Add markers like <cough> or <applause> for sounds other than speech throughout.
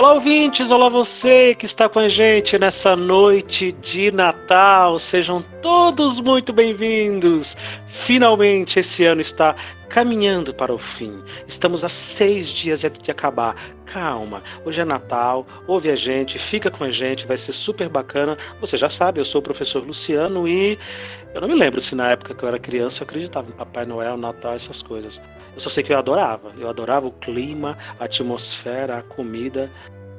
Olá, ouvintes! Olá, você que está com a gente nessa noite de Natal. Sejam todos muito bem-vindos! Finalmente esse ano está caminhando para o fim. Estamos a seis dias de acabar. Calma, hoje é Natal, ouve a gente, fica com a gente, vai ser super bacana. Você já sabe, eu sou o professor Luciano e eu não me lembro se na época que eu era criança eu acreditava em Papai Noel, Natal, essas coisas. Eu só sei que eu adorava. Eu adorava o clima, a atmosfera, a comida.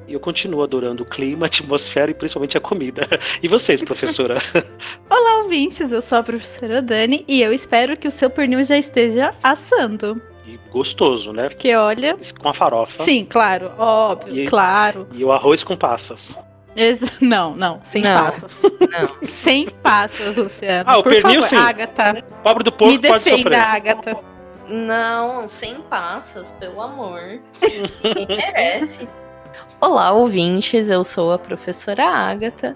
E eu continuo adorando o clima, <laughs> a atmosfera e principalmente a comida. E vocês, professora? <laughs> Olá, ouvintes! Eu sou a professora Dani e eu espero que o seu pernil já esteja assando. E gostoso, né? Porque olha. Com a farofa. Sim, claro, óbvio, e, claro. E o arroz com passas. <laughs> Não, não, sem não, passas. Não. Sem passas, Luciano. Ah, o Por pernil favor, sim. Agatha. Pobre do porco Me defenda, pode sofrer. Agatha. Não, sem passas, pelo amor. Ninguém merece. Olá, ouvintes, eu sou a professora Agatha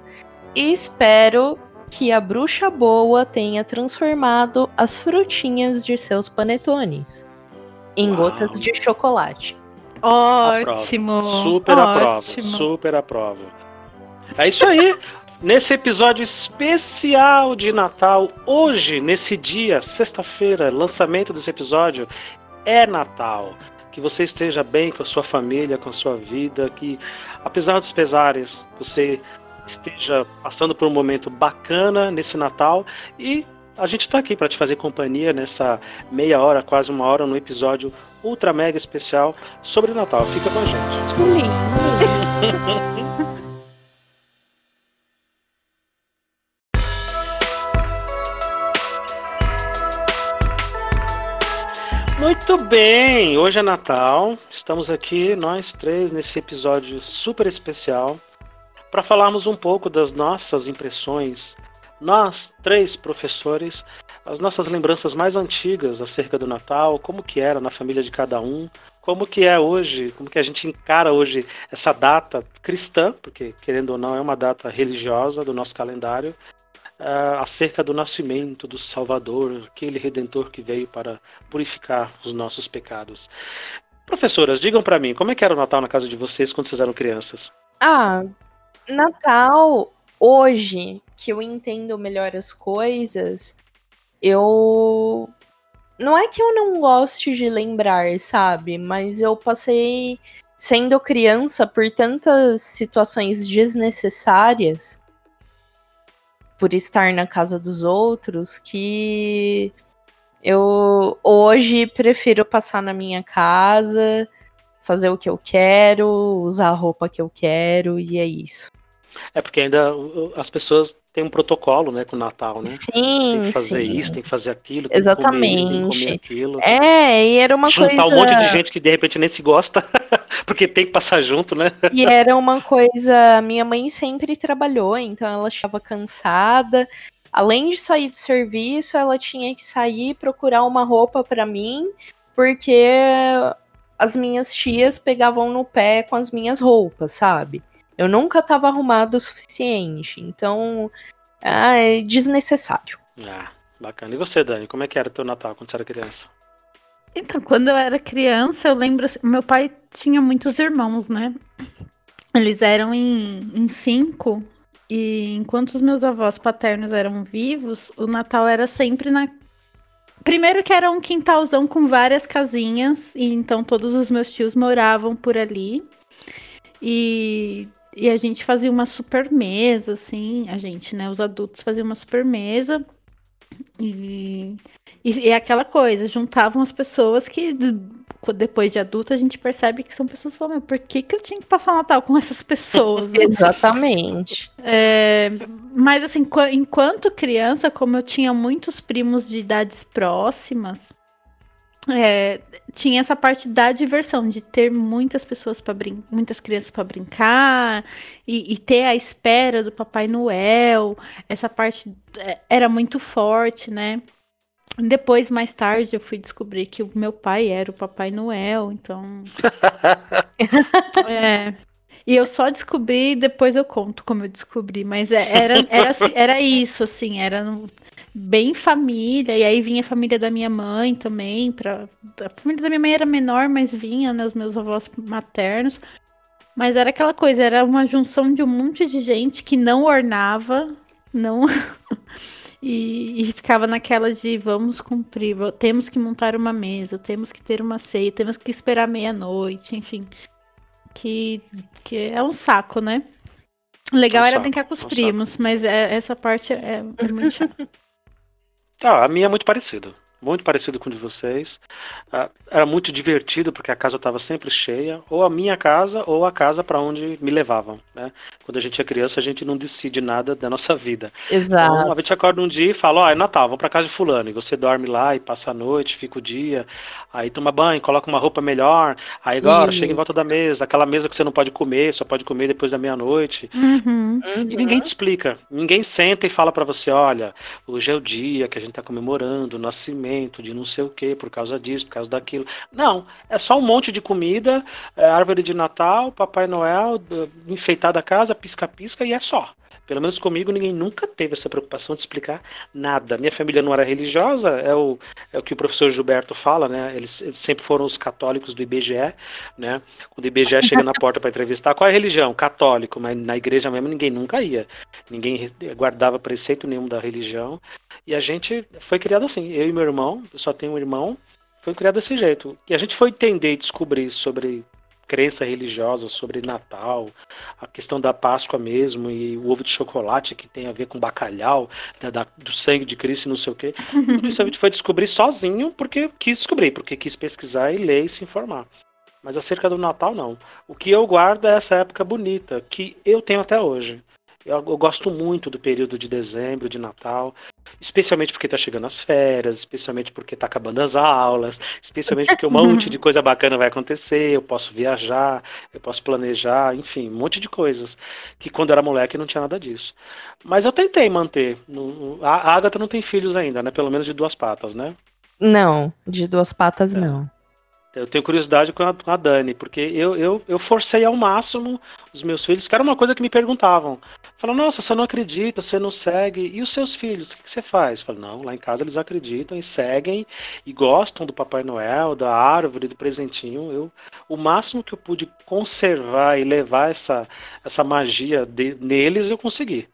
e espero que a bruxa boa tenha transformado as frutinhas de seus panetones em Uau. gotas de chocolate. Ótimo. Aprova. Super aprova. ótimo. Super aprova. É isso aí. Nesse episódio especial de Natal, hoje, nesse dia, sexta-feira, lançamento desse episódio, é Natal. Que você esteja bem com a sua família, com a sua vida, que apesar dos pesares, você esteja passando por um momento bacana nesse Natal e a gente está aqui para te fazer companhia nessa meia hora, quase uma hora, no episódio ultra mega especial sobre Natal. Fica com a gente. <laughs> Muito bem, hoje é Natal. Estamos aqui nós três nesse episódio super especial para falarmos um pouco das nossas impressões. Nós três professores, as nossas lembranças mais antigas acerca do Natal, como que era na família de cada um, como que é hoje, como que a gente encara hoje essa data cristã, porque querendo ou não é uma data religiosa do nosso calendário, uh, acerca do nascimento do Salvador, aquele redentor que veio para purificar os nossos pecados. Professoras, digam para mim, como é que era o Natal na casa de vocês quando vocês eram crianças? Ah, Natal, hoje que eu entendo melhor as coisas, eu. Não é que eu não goste de lembrar, sabe? Mas eu passei, sendo criança, por tantas situações desnecessárias por estar na casa dos outros que eu hoje prefiro passar na minha casa, fazer o que eu quero, usar a roupa que eu quero e é isso. É porque ainda as pessoas têm um protocolo, né, com o Natal, né? Sim, Tem que fazer sim. isso, tem que fazer aquilo, tem Exatamente. que comer tem que comer aquilo. É, e era uma Juntar coisa. um monte de gente que de repente nem se gosta, <laughs> porque tem que passar junto, né? E era uma coisa. Minha mãe sempre trabalhou, então ela estava cansada. Além de sair do serviço, ela tinha que sair e procurar uma roupa para mim, porque as minhas tias pegavam no pé com as minhas roupas, sabe? Eu nunca estava arrumada o suficiente, então ah, é desnecessário. Ah, bacana. E você, Dani, como é que era teu Natal quando você era criança? Então, quando eu era criança, eu lembro assim, meu pai tinha muitos irmãos, né? Eles eram em, em cinco, e enquanto os meus avós paternos eram vivos, o Natal era sempre na. Primeiro que era um quintalzão com várias casinhas, e então todos os meus tios moravam por ali. E, e a gente fazia uma super mesa, assim, a gente, né? Os adultos faziam uma super mesa. E, e, é aquela coisa, juntavam as pessoas que depois de adulto a gente percebe que são pessoas que falam, "Meu, por que, que eu tinha que passar o Natal com essas pessoas? né?" <laughs> Exatamente. É, mas assim, qua- enquanto criança, como eu tinha muitos primos de idades próximas, é, tinha essa parte da diversão, de ter muitas pessoas para brincar, muitas crianças para brincar, e, e ter a espera do Papai Noel. Essa parte é, era muito forte, né? Depois, mais tarde, eu fui descobrir que o meu pai era o Papai Noel, então. <laughs> <laughs> É. E eu só descobri, depois eu conto como eu descobri, mas é- era, era, era isso, assim, era bem família, e aí vinha a família da minha mãe também, pra, a família da minha mãe era menor, mas vinha, né, os meus avós maternos, Mas era aquela coisa, era uma junção de um monte de gente que não ornava, não. <laughs> e, e, ficava naquela de vamos cumprir, temos que montar uma mesa, temos que ter uma ceia, temos que esperar meia-noite, enfim. Que, que é um saco, né? Legal um era saco, brincar com os um primos, saco. mas é, essa parte é, é muito <laughs> chata. Ah, a minha é muito parecida muito parecido com o de vocês. Ah, era muito divertido porque a casa estava sempre cheia, ou a minha casa ou a casa para onde me levavam. Né? Quando a gente é criança, a gente não decide nada da nossa vida. Exato. Então, a gente acorda um dia e fala: Ó, oh, é Natal, vamos para casa de Fulano. E você dorme lá e passa a noite, fica o dia, aí toma banho, coloca uma roupa melhor, aí agora Isso. chega em volta da mesa, aquela mesa que você não pode comer, só pode comer depois da meia-noite. Uhum. E ninguém te explica. Ninguém senta e fala para você: olha, hoje é o dia que a gente está comemorando o nascimento de não sei o que, por causa disso, por causa daquilo. Não, é só um monte de comida, é, árvore de Natal, Papai Noel, enfeitada a casa, pisca-pisca e é só. Pelo menos comigo, ninguém nunca teve essa preocupação de explicar nada. Minha família não era religiosa, é o, é o que o professor Gilberto fala, né? Eles, eles sempre foram os católicos do IBGE, né? Quando o IBGE chega na porta para entrevistar, qual é a religião? Católico, mas na igreja mesmo ninguém nunca ia. Ninguém guardava preceito nenhum da religião. E a gente foi criado assim, eu e meu irmão, eu só tenho um irmão, foi criado desse jeito. E a gente foi entender e descobrir sobre crença religiosa sobre Natal, a questão da Páscoa mesmo e o ovo de chocolate que tem a ver com bacalhau, né, da, do sangue de Cristo e não sei o quê. <laughs> Tudo isso a gente foi descobrir sozinho porque quis descobrir, porque quis pesquisar e ler e se informar. Mas acerca do Natal, não. O que eu guardo é essa época bonita, que eu tenho até hoje. Eu, eu, gosto muito do período de dezembro, de Natal, especialmente porque está chegando as férias, especialmente porque está acabando as aulas, especialmente porque um monte de <laughs> coisa bacana vai acontecer, eu posso viajar, eu posso planejar, enfim, um monte de coisas que quando eu era moleque não tinha nada disso. Mas eu tentei manter. A Agatha não tem filhos ainda, né? Pelo menos de duas patas, né? Não, de duas patas é. não. Eu tenho curiosidade com a, com a Dani, porque eu, eu, eu forcei ao máximo os meus filhos, que era uma coisa que me perguntavam. Falam, nossa, você não acredita, você não segue. E os seus filhos, o que, que você faz? Falo, não, lá em casa eles acreditam e seguem e gostam do Papai Noel, da árvore, do presentinho. Eu, o máximo que eu pude conservar e levar essa, essa magia de, neles, eu consegui.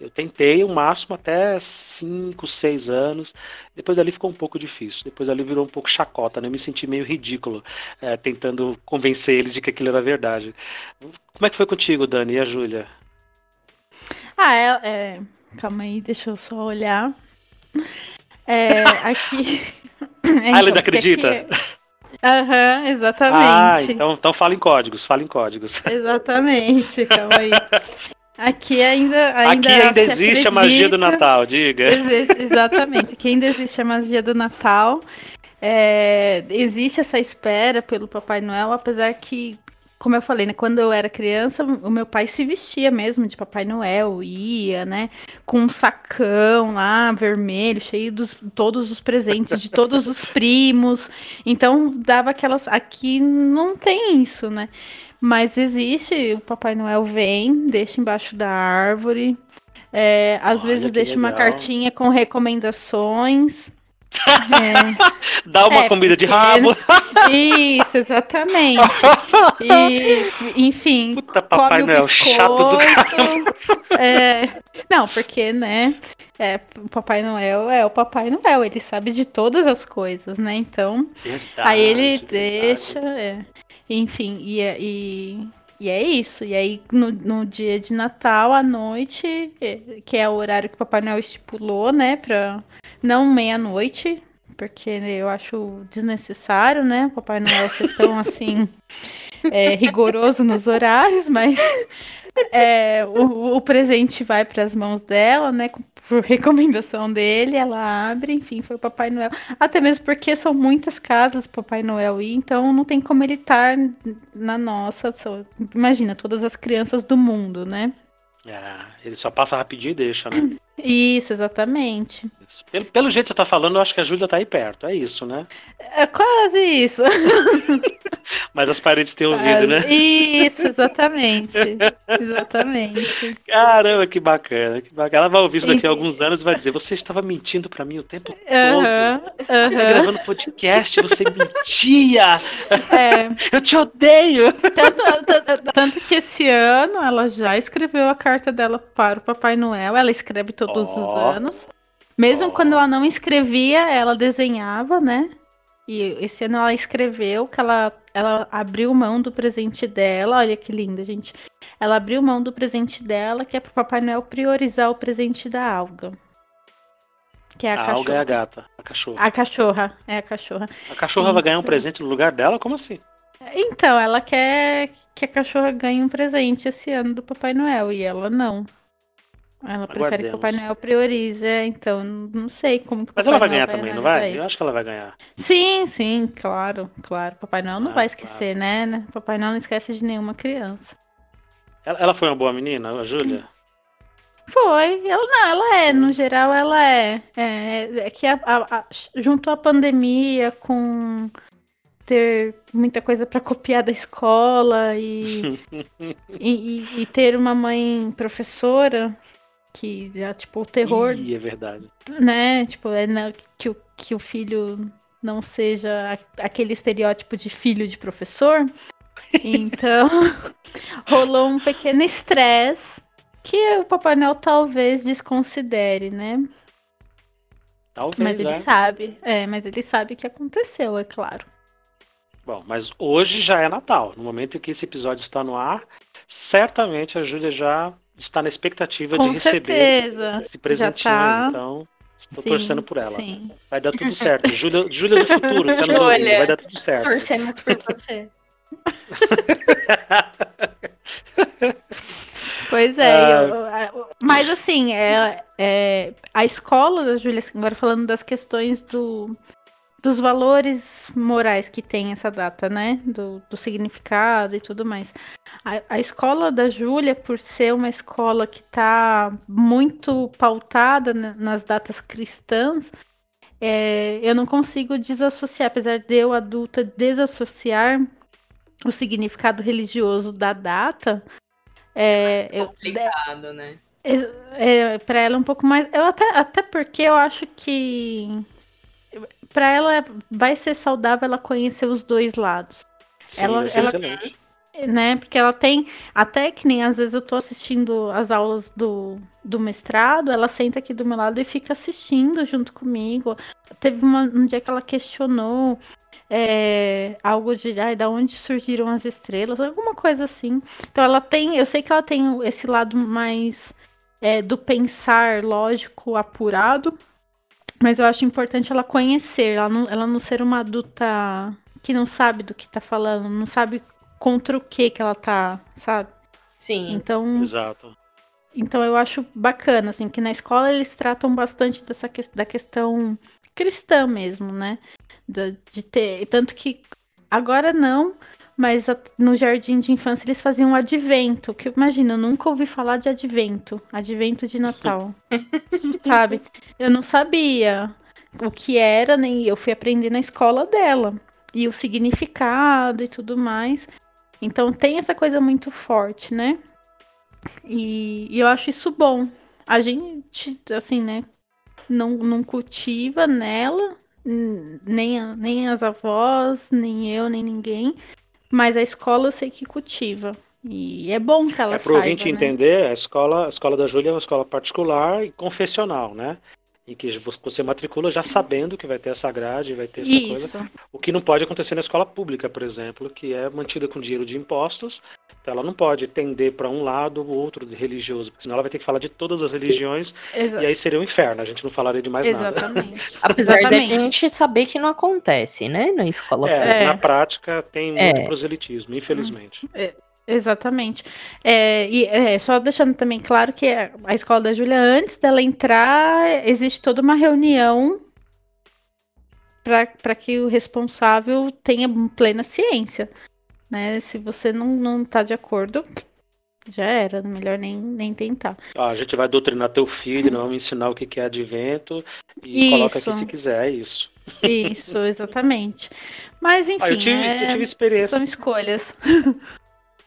Eu tentei o máximo até 5, 6 anos. Depois ali ficou um pouco difícil. Depois ali virou um pouco chacota, né? Eu me senti meio ridículo é, tentando convencer eles de que aquilo era verdade. Como é que foi contigo, Dani e a Júlia? Ah, é, é, Calma aí, deixa eu só olhar. É, <laughs> aqui. É, ah, ela ainda acredita? Aham, uhum, exatamente. Ah, então, então fala em códigos, fala em códigos. Exatamente, calma aí. Aqui ainda, ainda, Aqui ainda existe acredita, a magia do Natal, diga. Exatamente, aqui ainda existe a magia do Natal. É, existe essa espera pelo Papai Noel, apesar que, como eu falei, né, quando eu era criança, o meu pai se vestia mesmo de Papai Noel, ia, né, com um sacão lá, vermelho, cheio de todos os presentes de todos os primos. Então dava aquelas. Aqui não tem isso, né? Mas existe, o Papai Noel vem, deixa embaixo da árvore. É, às Olha vezes deixa legal. uma cartinha com recomendações. É, Dá uma é, comida de rabo. Isso, exatamente. E, enfim, Puta, Papai Noel, chato do é, Não, porque, né? É, o Papai Noel é o Papai Noel, ele sabe de todas as coisas, né? Então, verdade, aí ele deixa. É. Enfim, e, é, e, e é isso. E aí, no, no dia de Natal, à noite, que é o horário que o Papai Noel estipulou, né? Pra não meia-noite, porque eu acho desnecessário, né? O Papai Noel ser tão <laughs> assim. É, rigoroso nos horários, mas é, o, o, presente vai para as mãos dela, né? Por recomendação dele, ela abre, enfim, foi o Papai Noel. Até mesmo porque são muitas casas o Papai Noel ir, então não tem como ele estar na nossa. Imagina, todas as crianças do mundo, né? É, ele só passa rapidinho e deixa, né? Isso, exatamente. Pelo, pelo jeito que você tá falando, eu acho que a Júlia tá aí perto, é isso, né? É quase isso. <laughs> Mas as paredes têm ouvido, né? Isso, exatamente. <laughs> Exatamente. Caramba, que bacana, que bacana. Ela vai ouvir isso daqui a alguns anos e vai dizer: Você estava mentindo pra mim o tempo todo. Aham, Tá aham. gravando podcast, você mentia. É, <laughs> Eu te odeio. tanto, tanto- que esse ano ela já escreveu a carta dela para o Papai Noel. Ela escreve todos os Ó. anos. Mesmo Ó. quando ela não escrevia, ela desenhava, né? E esse ano ela escreveu que ela, ela abriu mão do presente dela. Olha que linda, gente. Ela abriu mão do presente dela, que é pro Papai Noel priorizar o presente da alga. Que é a, A cachorra. alga é a gata, a cachorra. A cachorra, é a cachorra. A cachorra vai ganhar um presente no lugar dela? Como assim? Então, ela quer que a cachorra ganhe um presente esse ano do Papai Noel e ela não. Ela prefere que o Papai. Noel priorize, é, então não sei como que Mas ela vai Noel ganhar também, não vai? isso. Eu acho que ela vai ganhar. Sim, sim, claro, claro. Papai Noel não Ah, vai esquecer, né, né? Papai Noel não esquece de nenhuma criança. Ela, ela foi uma boa menina, a Júlia? <clears throat> Foi, ela não, ela é, no geral ela é. É, é que a, a- a- junto à pandemia, com ter muita coisa para copiar da escola e, <laughs> e, e- e ter uma mãe professora que já, tipo, o terror, Ih, é verdade. né? Tipo, é na- que, o, que o filho não seja aquele estereótipo de filho de professor. Então, <laughs> rolou um pequeno estresse que o Papai Noel talvez desconsidere, né? Talvez, Mas ele é. sabe, é, mas ele sabe que aconteceu, é claro. Bom, mas hoje já é Natal. No momento em que esse episódio está no ar, certamente a Júlia já está na expectativa Com de receber certeza. esse presentinho. tá. Então, estou Sim, torcendo por ela. Sim. Vai dar tudo certo. Júlia, Júlia do futuro, tá Júlia. ouvindo, vai dar tudo certo. Torcemos por você. <laughs> Pois é, Ah. eu- mas assim, é, é, a escola da Júlia, assim, agora falando das questões do, dos valores morais que tem essa data, né? Do, do significado e tudo mais. A, a escola da Júlia, por ser uma escola que está muito pautada na- nas datas cristãs, é, eu não consigo desassociar, apesar de eu, adulta, desassociar o significado religioso da data. É, eu, Complicado, né? é, para ela é um pouco mais. Eu até, até porque eu acho que para ela vai ser saudável ela conhecer os dois lados, Sim, Ela- ela- né? Porque ela tem. Até que nem às vezes eu tô assistindo as aulas do, do mestrado, ela senta aqui do meu lado e fica assistindo junto comigo. Teve uma- um dia que ela questionou. é, algo de ai, da onde surgiram as estrelas, alguma coisa assim. Então ela tem, eu sei que ela tem esse lado mais é, do pensar lógico apurado, mas eu acho importante ela conhecer, ela não, ela não ser uma adulta que não sabe do que tá falando, não sabe contra o que que ela tá, sabe? Sim. Então, Exato. então eu acho bacana, assim, que na escola eles tratam bastante dessa que- da questão cristã mesmo, né? Da- de ter, tanto que agora não, mas no jardim de infância eles faziam um advento, que imagina, eu nunca ouvi falar de advento, advento de Natal, <laughs> sabe? Eu não sabia o que era, nem eu fui aprender na escola dela e o significado e tudo mais. Então tem essa coisa muito forte, né? E, e eu acho isso bom. A gente, assim, né, não, não cultiva nela, nem, nem as avós, nem eu, nem ninguém. Mas a escola eu sei que cultiva. E é bom que ela É para o saiba, ouvinte né? entender, a escola, a escola da Júlia é uma escola particular e confessional, né? Em que você matricula já sabendo que vai ter essa grade, vai ter essa coisa. Isso, O que não pode acontecer na escola pública, por exemplo, que é mantida com dinheiro de impostos. Então ela não pode tender para um lado ou outro de religioso, porque senão ela vai ter que falar de todas as religiões exa- e aí seria um inferno. A gente não falaria de mais nada. exatamente. <laughs> Apesar Exatamente. da gente saber que não acontece, né? Na escola É, pública. É. na prática tem muito É. proselitismo, infelizmente. Exatamente. É, e é, só deixando também claro que a a escola da Júlia, antes dela entrar, existe toda uma reunião para que o responsável tenha plena ciência. Né? Se você não, não tá de acordo, já era, melhor nem, nem tentar. Ó, a gente vai doutrinar teu filho, não vamos ensinar o que que é advento e coloca aqui Isso. se quiser, é isso. Isso, exatamente. Mas enfim, Ah, eu, tive, é, eu tive experiência são escolhas.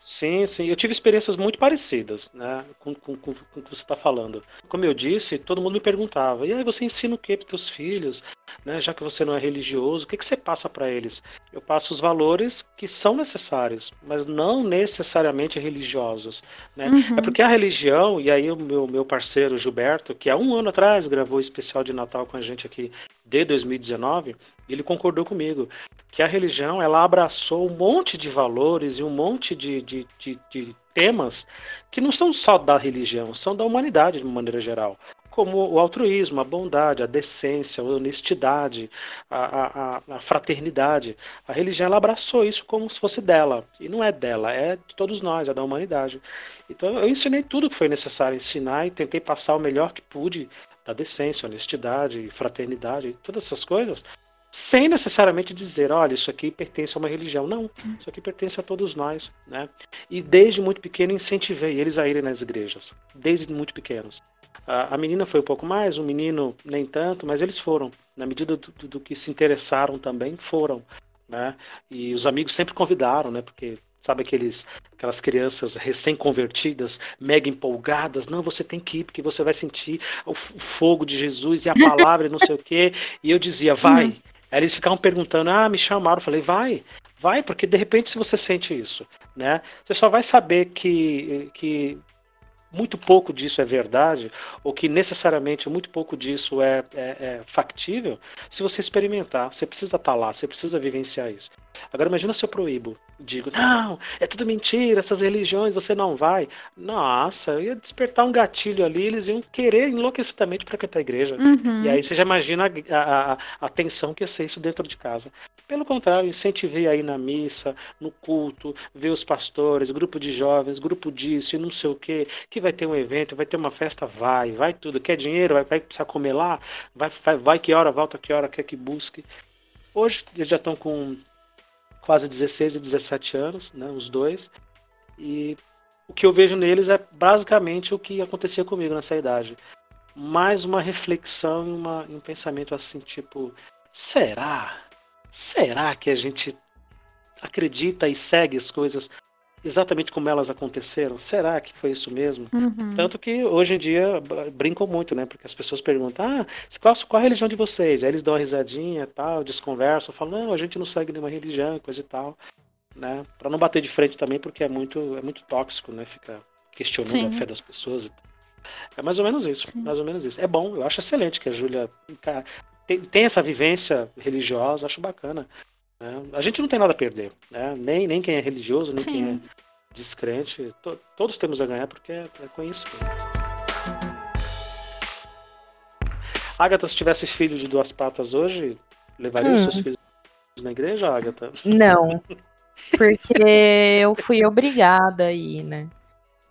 Sim, sim. Eu tive experiências muito parecidas, né, com, com, com, com o que você está falando. Como eu disse, todo mundo me perguntava: e aí você ensina o que para teus filhos? Né, já que você não é religioso, o que, que você passa para eles? Eu passo os valores que são necessários, mas não necessariamente religiosos. Né? Uhum. É porque a religião, e aí o meu, meu parceiro Gilberto, que há um ano atrás gravou o especial de Natal com a gente aqui de 2019, ele concordou comigo que a religião ela abraçou um monte de valores e um monte de, de, de, de temas que não são só da religião, são da humanidade de uma maneira geral como o altruísmo, a bondade, a decência, a honestidade, a, a, a, fraternidade. A religião ela abraçou isso como se fosse dela. E não é dela, é de todos nós, é da humanidade. Então eu ensinei tudo que foi necessário ensinar e tentei passar o melhor que pude da decência, honestidade, fraternidade, todas essas coisas, sem necessariamente dizer, olha, isso aqui pertence a uma religião. Não, isso aqui pertence a todos nós, né? E desde muito pequeno incentivei eles a irem nas igrejas, desde muito pequenos. A, a menina foi um pouco mais, o menino nem tanto, mas eles foram. Na medida do, do, do que se interessaram também, foram. Né? E os amigos sempre convidaram, né? Porque sabe aqueles aquelas crianças recém-convertidas, mega empolgadas, não, você tem que ir porque você vai sentir o fogo de Jesus e a palavra e não sei o quê. E eu dizia, vai. Uhum. Aí eles ficavam perguntando, ah, me chamaram. Eu falei, vai, vai, porque de repente se você sente isso, né, você só vai saber que, que muito pouco disso é verdade, ou que necessariamente muito pouco disso é, é, é factível, se você experimentar. Você precisa estar lá, você precisa vivenciar isso. Agora imagina se eu proíbo, digo, não, é tudo mentira, essas religiões, você não vai. Nossa, eu ia despertar um gatilho ali, eles iam querer enlouquecidamente para a igreja. Uhum. E aí você já imagina a, a, a, tensão que ia ser isso dentro de casa. Pelo contrário, incentivei aí na missa, no culto, ver os pastores, grupo de jovens, grupo disso e não sei o que, que vai ter um evento, vai ter uma festa, vai, vai tudo. Quer dinheiro, vai, vai precisar comer lá, vai, vai, vai que hora, volta que hora, quer que busque. Hoje eles já estão com quase 16 e 17 anos, né, os dois. E o que eu vejo neles é basicamente o que acontecia comigo nessa idade. Mais uma reflexão e um pensamento assim, tipo, será? Será que a gente acredita e segue as coisas exatamente como elas aconteceram? Será que foi isso mesmo? Uhum. Tanto que hoje em dia brincam muito, né? Porque as pessoas perguntam, ah, qual, qual a religião de vocês? Aí eles dão uma risadinha tal, desconversam, falam, não, a gente não segue nenhuma religião, coisa e tal. Né? Para não bater de frente também, porque é muito, é muito tóxico, né? Ficar questionando Sim. a fé das pessoas. É mais ou menos isso, Sim. mais ou menos isso. É bom, eu acho excelente que a Júlia tem, tem essa vivência religiosa, acho bacana. Né? A gente não tem nada a perder, né? nem, nem quem é religioso, nem Sim. quem é descrente. To, todos temos a ganhar porque é, é conhecimento. Agatha, se tivesse filho de duas patas hoje, levaria hum. os seus filhos na igreja, Agatha? Não. <laughs> Porque eu fui obrigada aí, né?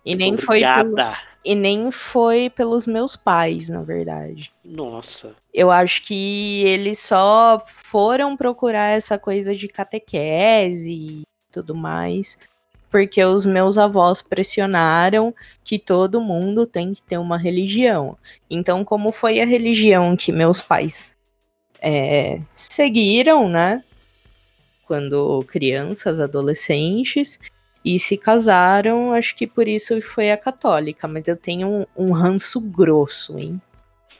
E nem obrigada. foi. Por... E nem foi pelos meus pais, na verdade. Nossa. Eu acho que eles só foram procurar essa coisa de catequese e tudo mais, porque os meus avós pressionaram que todo mundo tem que ter uma religião. Então, como foi a religião que meus pais é, seguiram, né? Quando crianças, adolescentes, e se casaram, acho que por isso foi a católica, mas eu tenho um, um ranço grosso, hein?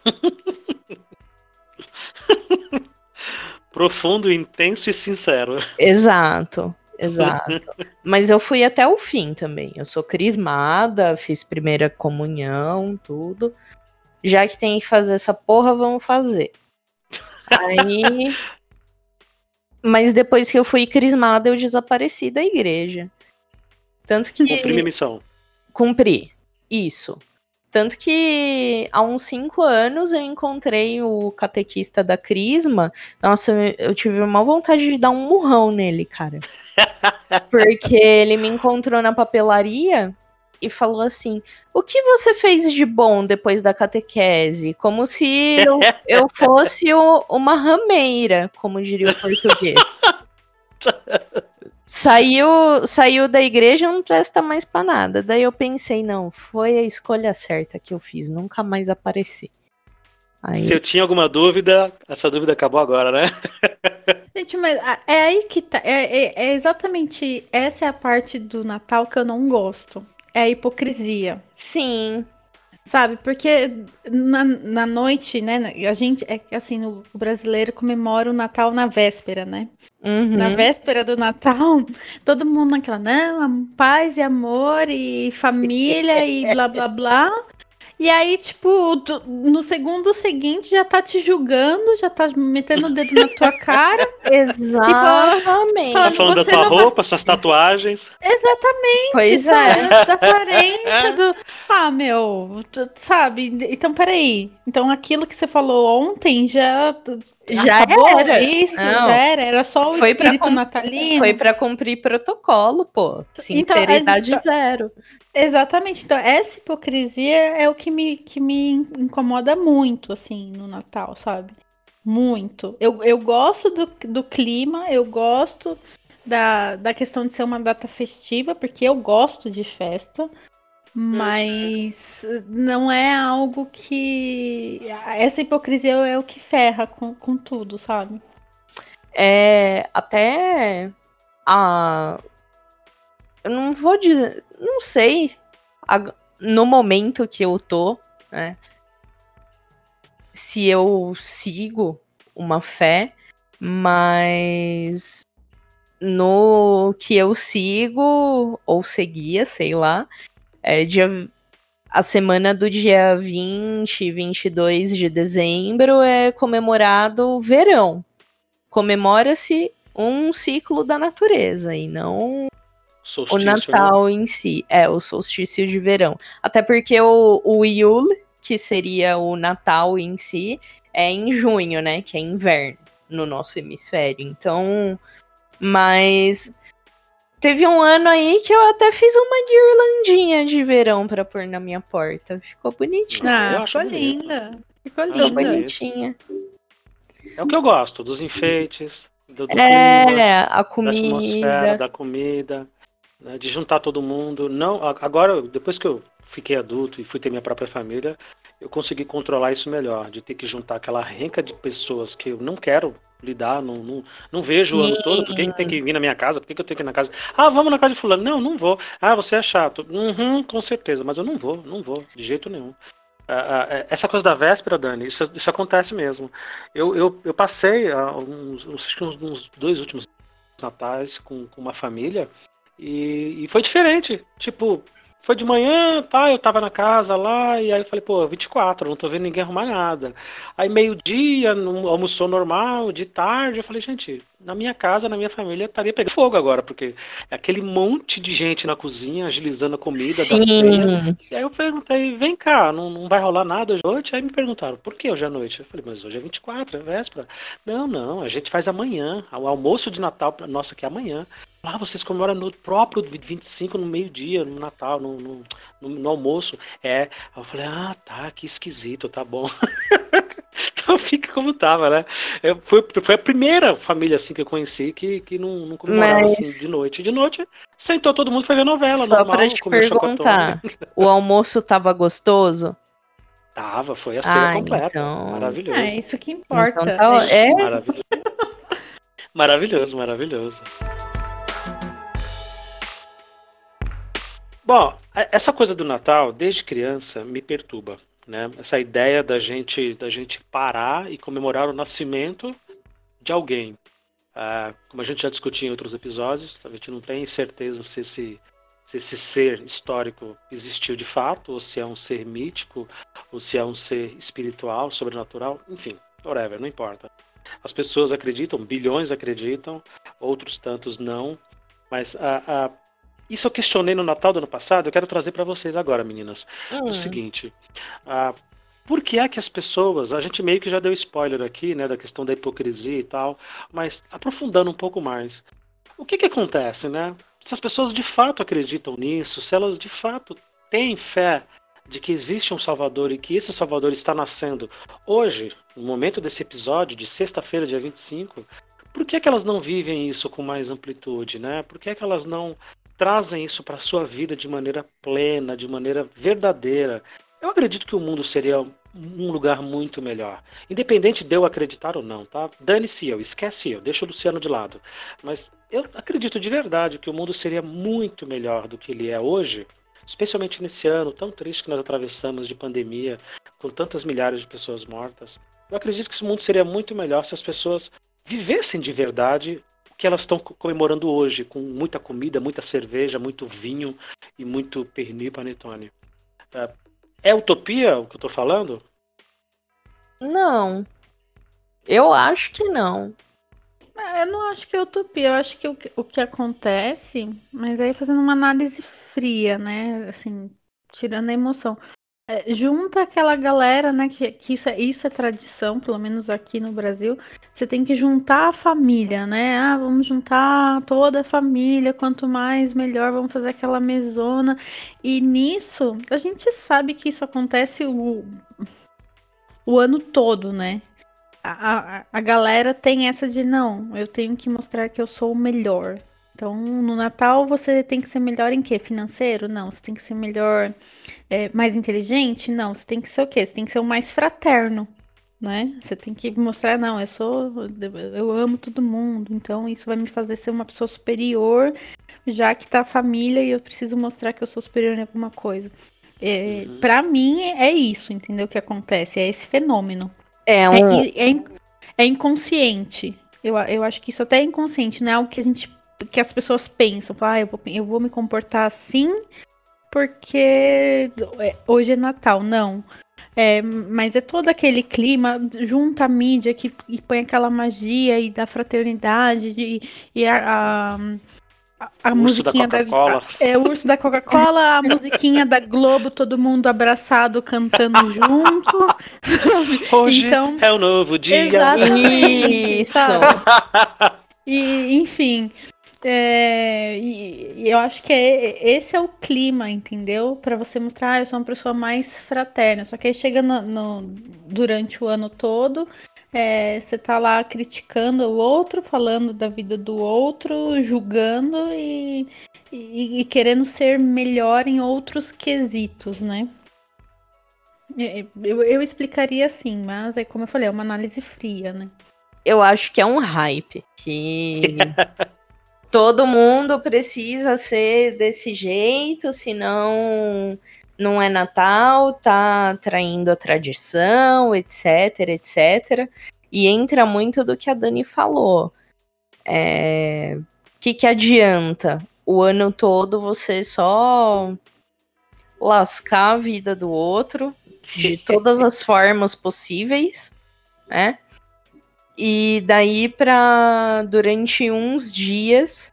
<laughs> Profundo, intenso e sincero. Exato, <laughs> exato. mas eu fui até o fim também. Eu sou crismada, fiz primeira comunhão, tudo. Já que tem que fazer essa porra, vamos fazer. Aí. <laughs> Mas depois que eu fui crismada, eu desapareci da igreja. Tanto que. Cumprir minha missão. Cumprir. Isso. Tanto que há uns cinco anos eu encontrei o catequista da Crisma. Nossa, eu tive uma vontade de dar um murrão nele, cara. <laughs> Porque ele me encontrou na papelaria e falou assim: O que você fez de bom depois da catequese? Como se eu, eu <laughs> fosse o, uma rameira, como diria o português. <laughs> Saiu, saiu da igreja, não presta mais para nada. Daí eu pensei, não, foi a escolha certa que eu fiz, nunca mais apareci. Aí... Se eu tinha alguma dúvida, essa dúvida acabou agora, né? <laughs> Gente, mas é aí que tá. É, é, é, exatamente essa é a parte do Natal que eu não gosto. É a hipocrisia. Sim. Sabe? Porque na, na noite, né? A gente, é que assim, o brasileiro comemora o Natal na véspera, né? Uhum. Na véspera do Natal, <laughs> todo mundo naquela, não, paz e amor e família e <laughs> blá blá blá. E aí, tipo, tu, no segundo seguinte já tá te julgando, já tá metendo o dedo na tua cara. <laughs> Exatamente. Tá falando da tua roupa, vai... suas tatuagens. Exatamente. Pois é. Da aparência do. Ah, meu, sabe? Então, peraí. Então, aquilo que você falou ontem já. Já era. Isso, Não. já era. Era só o foi espírito natalino. Foi para cumprir protocolo, pô. Então, Sinceridade então, zero. Exatamente. Então, essa hipocrisia é o que me, que me incomoda muito, assim, no Natal, sabe? Muito. Eu, eu gosto do, do clima, eu gosto da, da questão de ser uma data festiva, porque eu gosto de festa, mas uhum. não é algo que. Essa hipocrisia é o que ferra com, com tudo, sabe? É. Até. A. Eu não vou dizer não sei. No momento que eu tô, né? Se eu sigo uma fé, mas no que eu sigo, ou seguia, sei lá, é dia, a semana do dia 20, 22 de dezembro é comemorado o verão. Comemora-se um ciclo da natureza e não Solstício, o né? Natal né? em si. É, o solstício de verão. Até porque o, o Yule, que seria o Natal em si, é em junho, né? Que é inverno no nosso hemisfério. Então. Mas. Teve um ano aí que eu até fiz uma guirlandinha de verão para pôr na minha porta. Ficou bonitinha. Ah, ficou linda. Ficou linda. Ficou bonitinha. É o que eu gosto, dos enfeites, do, do é, clima, a comida. Da, da comida né, de juntar todo mundo. Não, agora, depois que eu fiquei adulto e fui ter minha própria família, eu consegui controlar isso melhor, de ter que juntar aquela renca de pessoas que eu não quero lidar, não, não, não vejo Sim. o ano todo, por que, tem que vir na minha casa, por que, que eu tenho que ir na casa? Ah, vamos na casa de fulano. Não, não vou. Ah, você é chato. Uhum, com certeza, mas eu não vou, não vou, de jeito nenhum. Ah, ah, essa coisa da véspera, Dani, isso, isso acontece mesmo. Eu, eu, eu passei uh, uns, uns, uns dois últimos natais com, com uma família e, e, foi diferente. Tipo, foi de manhã, tá? Eu tava na casa lá, e aí eu falei, pô, 24, não tô vendo ninguém arrumar nada. Aí meio-dia, almoçou normal, de tarde, eu falei, gente, na minha casa, na minha família, estaria pegando fogo agora, porque é aquele monte de gente na cozinha, agilizando a comida Sim. E aí eu perguntei, vem cá, não, não vai rolar nada hoje à noite? Aí me perguntaram, por que hoje à noite? Eu falei, mas hoje é 24, é véspera. Não, não, a gente faz amanhã. O almoço de Natal, nossa, que é amanhã. Lá ah, vocês comemoram no próprio 25, no meio-dia, no Natal, no, no, no, no, almoço. É. Eu falei, ah, tá, que esquisito, tá bom. <laughs> então <laughs> fica como tava, né? Eu, foi, foi a primeira família assim que eu conheci que, que não, não comemorava Mas... assim de noite. De noite, sentou todo mundo foi ver novela. Só normal, pra te perguntar, o almoço tava gostoso? <laughs> Tava, foi a ceia ah, completa. Então... Maravilhoso. É isso que importa. Então, tá, é... Maravilhoso. <laughs> maravilhoso, maravilhoso. Bom, essa coisa do Natal, desde criança, me perturba. Né? Essa ideia da gente, da gente parar e comemorar o nascimento de alguém. Ah, como a gente já discutiu em outros episódios, a gente não tem certeza se esse, se esse ser histórico existiu de fato, ou se é um ser mítico, ou se é um ser espiritual, sobrenatural, enfim, whatever, não importa. As pessoas acreditam, bilhões acreditam, outros tantos não, mas a, a isso eu questionei no Natal do ano passado, eu quero trazer para vocês agora, meninas. Uhum. O seguinte, uh, por que é que as pessoas, a gente meio que já deu spoiler aqui, né, da questão da hipocrisia e tal, mas aprofundando um pouco mais, o que que acontece, né? Se as pessoas de fato acreditam nisso, se elas de fato têm fé de que existe um Salvador e que esse Salvador está nascendo hoje, no momento desse episódio, de sexta-feira, dia 25, por que, que elas não vivem isso com mais amplitude, né? Por que, que elas não trazem isso para a sua vida de maneira plena, de maneira verdadeira. Eu acredito que o mundo seria um lugar muito melhor. Independente de eu acreditar ou não, tá? Dane-se eu, esquece eu, deixa o Luciano de lado. Mas eu acredito de verdade que o mundo seria muito melhor do que ele é hoje, especialmente nesse ano tão triste que nós atravessamos de pandemia, com tantas milhares de pessoas mortas. Eu acredito que esse mundo seria muito melhor se as pessoas vivessem de verdade que elas estão comemorando hoje, com muita comida, muita cerveja, muito vinho e muito pernil e panetone. É, é utopia o que eu tô falando? Não. Eu acho que não. Ah, eu não acho que é utopia, eu acho que o, que o que acontece, mas aí fazendo uma análise fria, né? Assim, tirando a emoção. É, junta aquela galera, né? Que, que isso, é, isso é tradição, pelo menos aqui no Brasil. Você tem que juntar a família, né? Ah, vamos juntar toda a família, quanto mais melhor, vamos fazer aquela mesona. E nisso, a gente sabe que isso acontece o, o ano todo, né? A, a, a galera tem essa de não, eu tenho que mostrar que eu sou o melhor. Então, no Natal você tem que ser melhor em quê? Financeiro? Não. Você tem que ser melhor, é, mais inteligente? Não. Você tem que ser o quê? Você tem que ser o mais fraterno, né? Você tem que mostrar, não, eu sou, eu amo todo mundo. Então, isso vai me fazer ser uma pessoa superior, já que tá a família e eu preciso mostrar que eu sou superior em alguma coisa. É, uhum. Para mim é isso, entendeu? O que acontece é esse fenômeno. É, um... é, é, é inconsciente. Eu, eu acho que isso até é inconsciente, não é algo que a gente que as pessoas pensam, ah, eu vou, eu vou me comportar assim porque é, hoje é Natal. Não. É, mas é todo aquele clima, junta a mídia que põe aquela magia e da fraternidade e, e a, a, a musiquinha da, da é o urso da Coca-Cola, a musiquinha da Globo, todo mundo abraçado cantando junto. <laughs> Hoje então, é o novo dia. Exatamente, Isso. E, enfim, é, e, e, eu acho que é, esse é o clima, entendeu? Para você mostrar, ah, eu sou uma pessoa mais fraterna. Só que aí chega no, no, durante o ano todo, é, você tá lá criticando o outro, falando da vida do outro, julgando e, e, e querendo ser melhor em outros quesitos, né? Eu, eu explicaria assim, mas é como eu falei, é uma análise fria, né? Eu acho que é um hype que <laughs> todo mundo precisa ser desse jeito, senão não é Natal, tá traindo a tradição, etc, etc. E entra muito do que a Dani falou. É... Que, que adianta o ano todo você só lascar a vida do outro de todas as formas possíveis, né? E daí para durante uns dias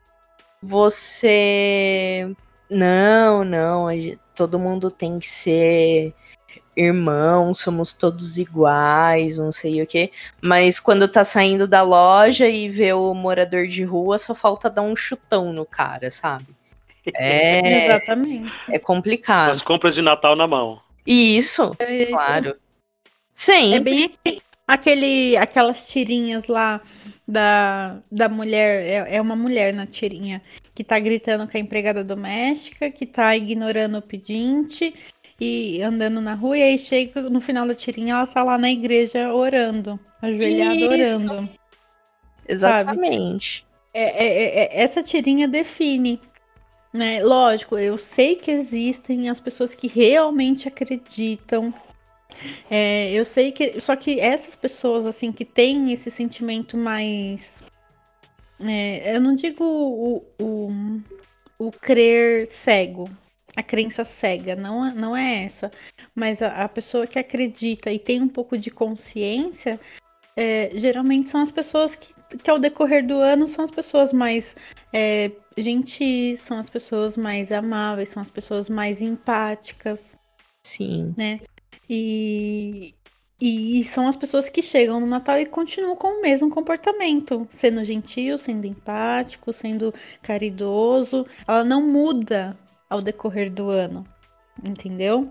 você não, não, todo mundo tem que ser irmão, somos todos iguais, não sei o que. Mas quando tá saindo da loja e vê o morador de rua, só falta dar um chutão no cara, sabe? <laughs> É, Exatamente. É complicado. As compras de Natal na mão. Isso, é claro. Sim. É bem Aquele, aquelas tirinhas lá da, da mulher, é, é uma mulher na tirinha, que tá gritando com a empregada doméstica, que tá ignorando o pedinte e andando na rua, e aí chega no final da tirinha, ela tá lá na igreja orando, ajoelhada Isso. orando. Exatamente. É, é, é, é, essa tirinha define. Né? Lógico, eu sei que existem as pessoas que realmente acreditam é, eu sei que. Só que essas pessoas, assim, que têm esse sentimento mais. É, eu não digo o, o, o crer cego, a crença cega, não, não é essa. Mas a, a pessoa que acredita e tem um pouco de consciência, é, geralmente são as pessoas que, que, ao decorrer do ano, são as pessoas mais é, gentis, são as pessoas mais amáveis, são as pessoas mais empáticas. Sim. Né? E, e são as pessoas que chegam no Natal e continuam com o mesmo comportamento, sendo gentil, sendo empático, sendo caridoso. Ela não muda ao decorrer do ano, entendeu?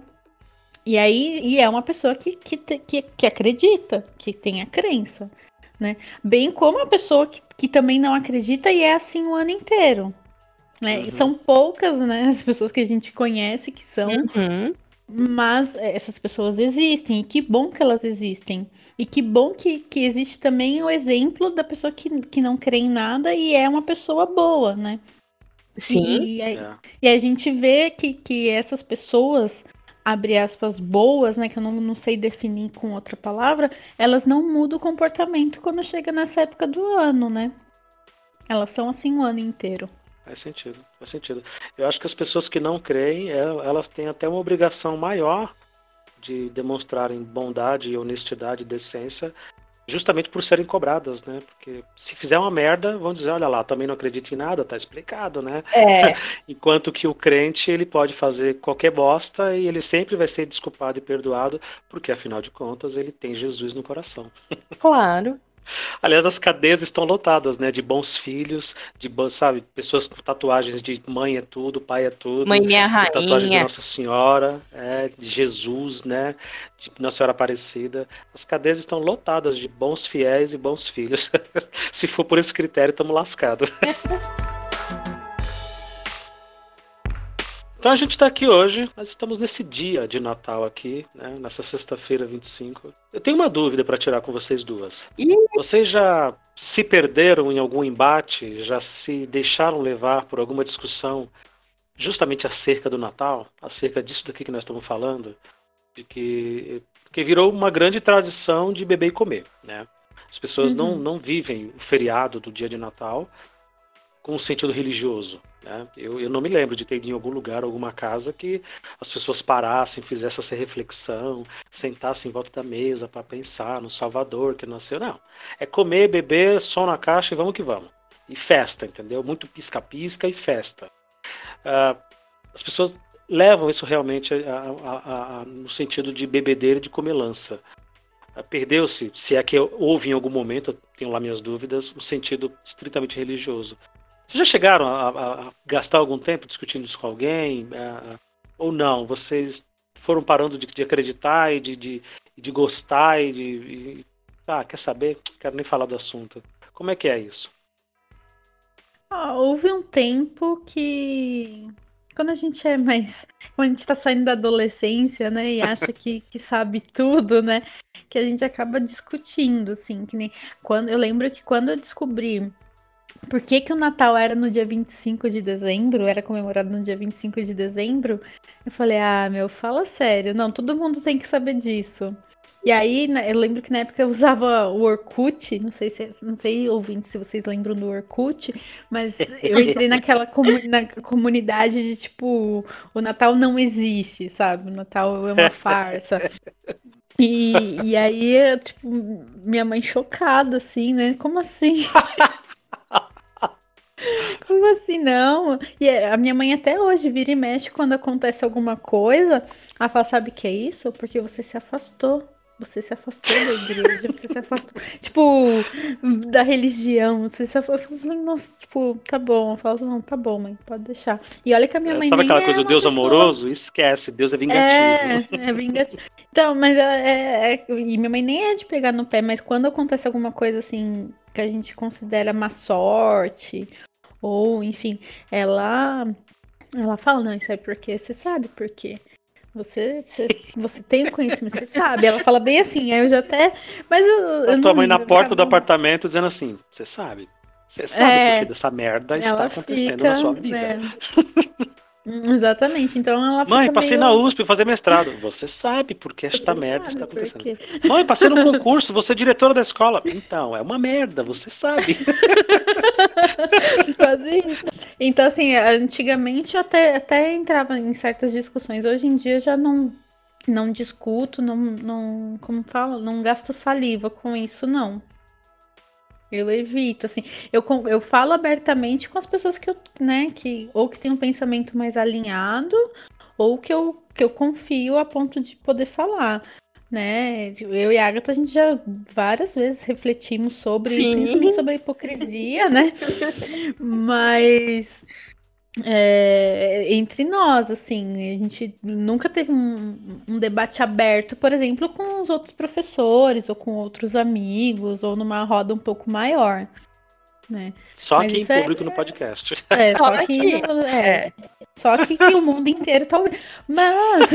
E aí, e é uma pessoa que, que, que, que acredita, que tem a crença, né? Bem como a pessoa que, que também não acredita e é assim o ano inteiro. Né? Uhum. São poucas, né, as pessoas que a gente conhece que são. Uhum. Mas é, essas pessoas existem, e que bom que elas existem. E que bom que, que existe também o exemplo da pessoa que, que não crê em nada e é uma pessoa boa, né? Sim. E, e, a, e a gente vê que, que essas pessoas, abre aspas, boas, né? Que eu não, não sei definir com outra palavra, elas não mudam o comportamento quando chega nessa época do ano, né? Elas são assim o ano inteiro. Faz sentido, faz sentido. Eu acho que as pessoas que não creem, é, elas têm até uma obrigação maior de demonstrarem bondade, honestidade, decência, justamente por serem cobradas, né? Porque se fizer uma merda, vão dizer, olha lá, também não acredito em nada, tá explicado, né? É. <laughs> Enquanto que o crente, ele pode fazer qualquer bosta e ele sempre vai ser desculpado e perdoado, porque afinal de contas ele tem Jesus no coração. Claro. Aliás, as cadeias estão lotadas, né? De bons filhos, de sabe, pessoas com tatuagens de mãe é tudo, pai é tudo. Mãe minha rainha. Tatuagem de Nossa Senhora, é, de Jesus, né? De Nossa Senhora Aparecida. As cadeias estão lotadas de bons fiéis e bons filhos. <laughs> Se for por esse critério, estamos lascados. <laughs> Então a gente está aqui hoje, nós estamos nesse dia de Natal aqui, né, nessa sexta-feira 25. Eu tenho uma dúvida para tirar com vocês duas. Vocês já se perderam em algum embate, já se deixaram levar por alguma discussão justamente acerca do Natal, acerca disso daqui que nós estamos falando, de que, que virou uma grande tradição de beber e comer, né? As pessoas uhum. não, não vivem o feriado do dia de Natal com um sentido religioso. Né? Eu, eu não me lembro de ter ido em algum lugar, alguma casa, que as pessoas parassem, fizessem essa reflexão, sentassem em volta da mesa para pensar no Salvador que nasceu. Não. É comer, beber, som na caixa e vamos que vamos. E festa, entendeu? Muito pisca-pisca e festa. Uh, as pessoas levam isso realmente a, a, a, no sentido de bebedeira e de comelança. Uh, Perdeu-se, se é que houve em algum momento, eu tenho lá minhas dúvidas, o sentido estritamente religioso. Vocês já chegaram a, a, gastar algum tempo discutindo isso com alguém? É, ou não? Vocês foram parando de, de acreditar e de, de, de, gostar e de. E, ah, quer saber? Quero nem falar do assunto. Como é que é isso? Ah, houve um tempo que. Quando a gente é mais. Quando a gente tá saindo da adolescência, né? E acha que, <laughs> que sabe tudo, né? Que a gente acaba discutindo, assim. Que nem. Quando, eu lembro que quando eu descobri por que, que o Natal era no dia 25 de dezembro, era comemorado no dia 25 de dezembro, eu falei, ah, meu, fala sério. Não, todo mundo tem que saber disso. E aí, né, eu lembro que na época eu usava o Orkut, não sei se não sei ouvindo se vocês lembram do Orkut, mas eu entrei naquela comu na comunidade de tipo, o Natal não existe, sabe? O Natal é uma farsa. E, e aí, tipo, minha mãe chocada, assim, né? Como assim? <laughs> <laughs> Como assim não? E é, a minha mãe até hoje vira e mexe quando acontece alguma coisa. Ela fala, sabe o que é isso? Porque você se afastou. Você se afastou da igreja, você se afastou, <laughs> tipo, da religião. Você se afastou. Eu falei, nossa, tipo, tá bom. Eu falo, não, tá bom, mãe, pode deixar. E olha que a minha é, mãe. Sabe aquela é coisa do Deus pessoa... amoroso? Esquece, Deus é vingativo. É, é vingativo. Então, mas é, é, E minha mãe nem é de pegar no pé, mas quando acontece alguma coisa assim que a gente considera má sorte ou, enfim, ela ela fala, não, isso é porque você sabe por quê. Você, você, você tem o conhecimento, você sabe. Ela fala bem assim, aí eu já até. Mas eu, eu tua mãe na porta do apartamento dizendo assim: você sabe. Você sabe é, porque dessa merda está acontecendo fica, na sua vida. Né? <laughs> Exatamente, então ela Mãe, passei meio... na USP fazer mestrado. Você sabe porque esta você merda está acontecendo. Mãe, passei no <laughs> concurso, você é diretora da escola. Então, é uma merda, você sabe. <laughs> Quase isso. Então, assim, antigamente eu até, até entrava em certas discussões. Hoje em dia já não, não discuto, não, não. Como fala? Não gasto saliva com isso, não. Eu evito, assim, eu, eu falo abertamente com as pessoas que eu, né, que ou que tem um pensamento mais alinhado, ou que eu, que eu confio a ponto de poder falar, né? Eu e a Agatha, a gente já várias vezes refletimos sobre, sobre a hipocrisia, né? <laughs> Mas é, entre nós, assim, a gente nunca teve um, um, debate aberto, por exemplo, com os outros professores ou com outros amigos ou numa roda um pouco maior, né? Só Mas aqui em público é, no podcast. <laughs> É, só, só aqui, é. Só que, que o mundo inteiro talvez. Mas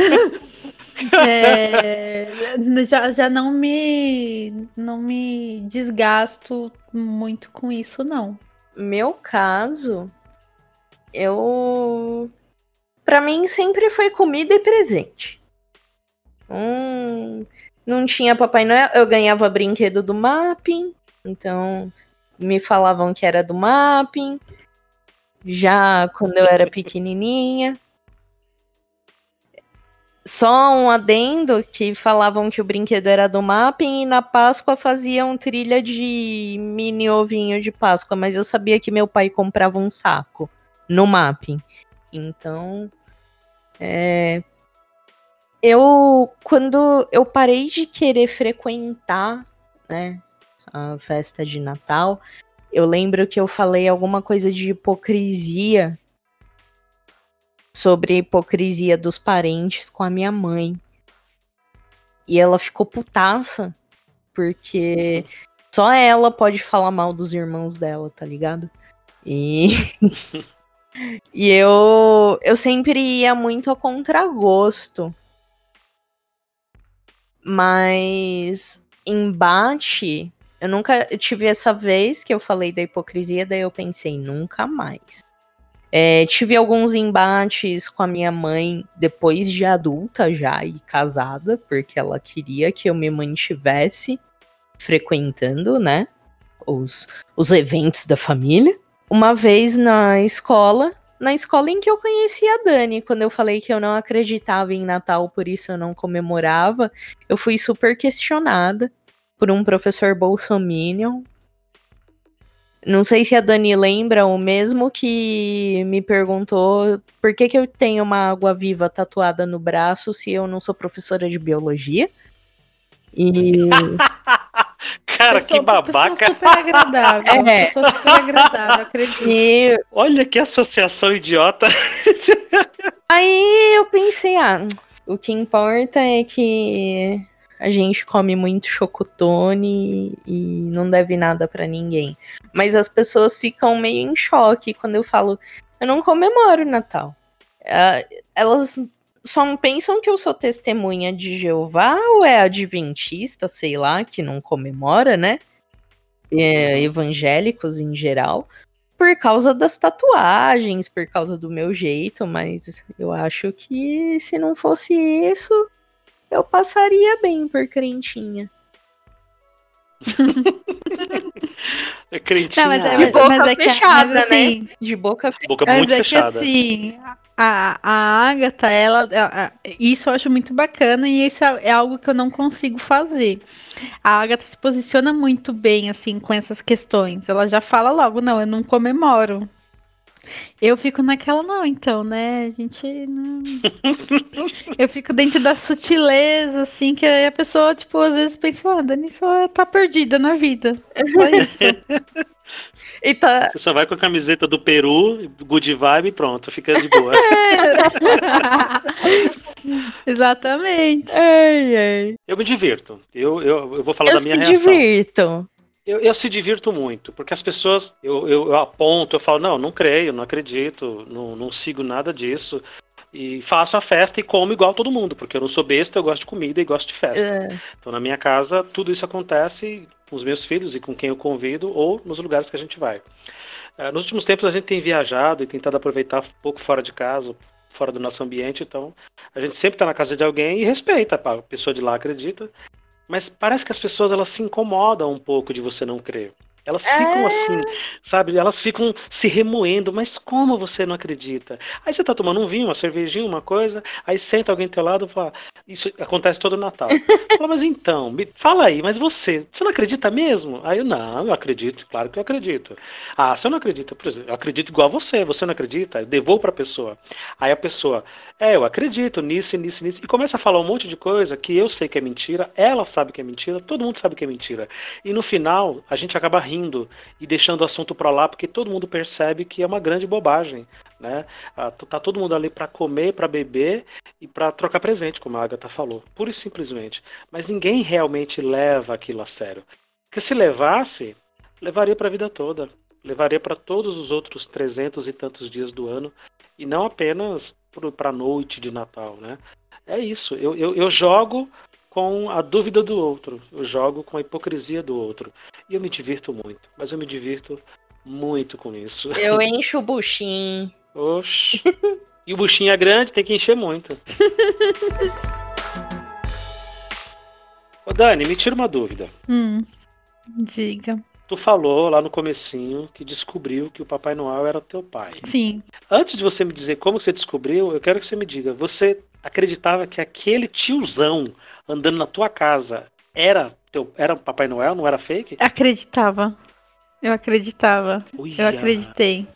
<laughs> é, já, já não me não me desgasto muito com isso, não. Meu caso, eu. Pra mim sempre foi comida e presente. Hum, não tinha Papai Noel, eu ganhava brinquedo do Mapping, então me falavam que era do Mapping. Já quando eu era pequenininha. Só um adendo que falavam que o brinquedo era do Mapping e na Páscoa faziam trilha de mini ovinho de Páscoa, mas eu sabia que meu pai comprava um saco no Mapping. Então, é, eu quando eu parei de querer frequentar, né, a festa de Natal, eu lembro que eu falei alguma coisa de hipocrisia sobre a hipocrisia dos parentes com a minha mãe. E ela ficou putaça, porque só ela pode falar mal dos irmãos dela, tá ligado? E. <laughs> e eu, eu sempre ia muito a contragosto. Mas embate, eu nunca tive essa vez que eu falei da hipocrisia, daí eu pensei, nunca mais. É, tive alguns embates com a minha mãe depois de adulta já e casada, porque ela queria que eu me mantivesse frequentando, né, os, os eventos da família. Uma vez na escola, na escola em que eu conheci a Dani, quando eu falei que eu não acreditava em Natal, por isso eu não comemorava, eu fui super questionada por um professor bolsominion não sei se a Dani lembra, o mesmo que me perguntou por que, que eu tenho uma água viva tatuada no braço se eu não sou professora de biologia. E. <laughs> Cara, pessoa, que babaca. super agradável. É. Pessoa super agradável, acredito. E... Olha que associação idiota. <laughs> Aí eu pensei, ah, o que importa é que a gente come muito chocotone e não deve nada para ninguém. Mas as pessoas ficam meio em choque quando eu falo, eu não comemoro Natal. Uh, elas só pensam que eu sou testemunha de Jeová ou é adventista, sei lá, que não comemora, né? É, evangélicos em geral, por causa das tatuagens, por causa do meu jeito, mas eu acho que se não fosse isso, eu passaria bem por crentinha. É crentinha. Não, mas, é, de boca mas é fechada, que, mas, assim, né? De boca, boca mas muito é fechada. Que, assim, a, a Agatha, ela, a, isso eu acho muito bacana e isso é, é algo que eu não consigo fazer. A Agatha se posiciona muito bem, assim, com essas questões. Ela já fala logo, não, eu não comemoro. Eu fico naquela, não, então, né? A gente não. <laughs> eu fico dentro da sutileza, assim, que aí a pessoa, tipo, às vezes pensa, ah, Dani só tá perdida na vida. Só isso. <laughs> E tá... Você só vai com a camiseta do Peru, good vibe e pronto, fica de boa. <laughs> Exatamente. Ei, ei. Eu me divirto. Eu, eu, eu vou falar eu da minha reação. Eu se divirto. Eu, eu, se divirto muito, porque as pessoas, eu, eu, eu, aponto, eu falo, não, não creio, não acredito, não, não sigo nada disso. E faço a festa e como igual todo mundo, porque eu não sou besta, eu gosto de comida e gosto de festa. É. Então na minha casa tudo isso acontece com os meus filhos e com quem eu convido ou nos lugares que a gente vai. Uh, nos últimos tempos a gente tem viajado e tentado aproveitar um pouco fora de casa, fora do nosso ambiente, então a gente sempre está na casa de alguém e respeita, a pessoa de lá acredita. Mas parece que as pessoas elas se incomodam um pouco de você não crer. Elas é... ficam assim, sabe? Elas ficam se remoendo, mas como você não acredita? Aí você tá tomando um vinho, uma cervejinha, uma coisa, aí senta alguém do teu lado e fala, isso acontece todo Natal. <laughs> fala, mas então, me, fala aí, mas você, você não acredita mesmo? Aí eu, não, eu acredito, claro que eu acredito. Ah, você não acredita, por exemplo, eu acredito igual a você, você não acredita? Eu devolvo pra pessoa. Aí a pessoa, é, eu acredito nisso, nisso, nisso, e começa a falar um monte de coisa que eu sei que é mentira, ela sabe que é mentira, todo mundo sabe que é mentira. E no final, a gente acaba rindo e deixando o assunto para lá, porque todo mundo percebe que é uma grande bobagem, né? Ah, tá todo mundo ali para comer, para beber e para trocar presente, como a Agatha falou, pura e simplesmente. Mas ninguém realmente leva aquilo a sério. Porque se levasse, levaria para a vida toda, levaria para todos os outros 300 e tantos dias do ano E não apenas para a noite de Natal, né? É isso. Eu, eu, eu jogo com a dúvida do outro. Eu jogo com a hipocrisia do outro. E eu me divirto muito. Mas eu me divirto muito com isso. Eu <laughs> encho o buchinho. Oxi. E o buchinho é grande, tem que encher muito. <laughs> Ô Dani, me tira uma dúvida. Hum, diga. Tu falou lá no comecinho que descobriu que o Papai Noel era teu pai. Sim. Antes de você me dizer como você descobriu, eu quero que você me diga, você acreditava que aquele tiozão andando na tua casa era teu era Papai Noel, não era fake? Acreditava. Eu acreditava. Uia. Eu acreditei.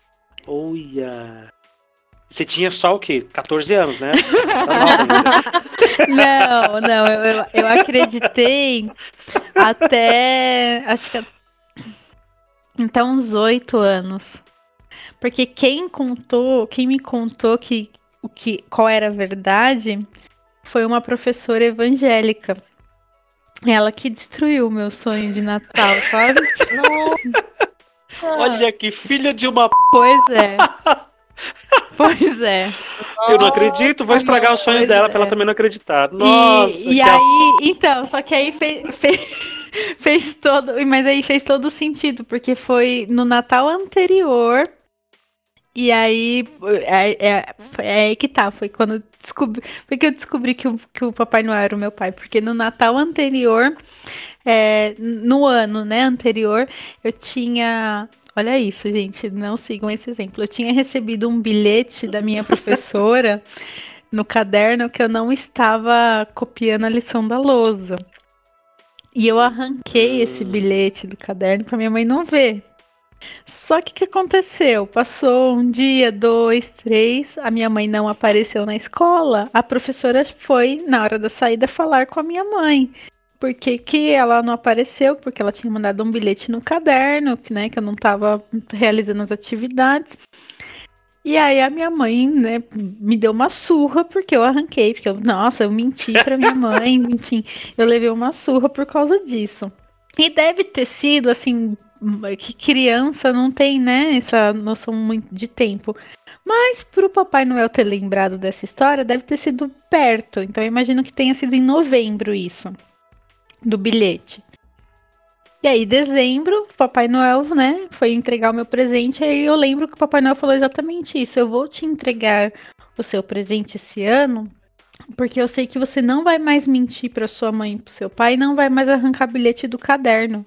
Uia. Você tinha só o quê? 14 anos, né? <laughs> não, não, eu, eu, acreditei até acho que até uns oito anos. Porque quem contou, quem me contou que o que qual era a verdade foi uma professora evangélica. Ela que destruiu o meu sonho de Natal, sabe? Olha que filha de uma. Pois é. Pois é. Eu não acredito, vou estragar o sonho Pois dela é. pra ela também não acreditar. Nossa, e, e aí, então, só que aí fez, fez, <laughs> fez todo, mas aí fez todo sentido, porque foi no Natal anterior. E aí, é, é, é aí que tá, foi quando descobri, foi que eu descobri que o, que o Papai Noel era o meu pai, porque no Natal anterior, é, no ano, né, anterior, eu tinha, olha isso, gente, não sigam esse exemplo, eu tinha recebido um bilhete da minha professora <laughs> no caderno que eu não estava copiando a lição da lousa. E eu arranquei esse Hum. bilhete do caderno para minha mãe não ver. Só que o que aconteceu? Passou um dia, dois, três, a minha mãe não apareceu na escola. A professora foi, na hora da saída, falar com a minha mãe. Por que, que ela não apareceu? Porque ela tinha mandado um bilhete no caderno, que, né, que eu não estava realizando as atividades. E aí a minha mãe, né, me deu uma surra porque eu arranquei, porque eu, nossa, eu menti pra minha <laughs> mãe, enfim, eu levei uma surra por causa disso. E deve ter sido assim, que criança não tem, né, essa noção muito de tempo. Mas pro Papai Noel ter lembrado dessa história, deve ter sido perto. Então eu imagino que tenha sido em novembro isso, do bilhete. E aí, dezembro, Papai Noel, né, foi entregar o meu presente. Aí eu lembro que o Papai Noel falou exatamente isso. Eu vou te entregar o seu presente esse ano, porque eu sei que você não vai mais mentir para sua mãe e pro seu pai, não vai mais arrancar bilhete do caderno.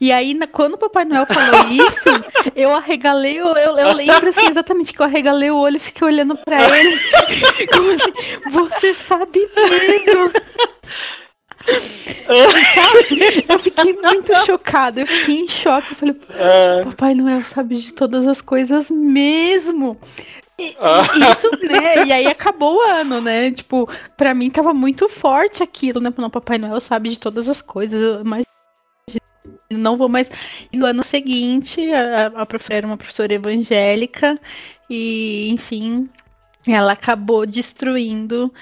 E aí, quando o Papai Noel falou <laughs> isso, eu arregalei, o- eu, eu lembro assim, exatamente que eu arregalei o olho e fiquei olhando para ele, <laughs> como assim, você sabe mesmo. Sabe? Eu fiquei muito chocada, eu fiquei em choque. Eu falei, É, Papai Noel sabe de todas as coisas mesmo. E, Ah. isso, né? E aí acabou o ano, né? Tipo, pra mim tava muito forte aquilo, né? Não, Papai Noel sabe de todas as coisas. Imagino, não vou mais. E no ano seguinte, a, a professora era uma professora evangélica e, enfim, ela acabou destruindo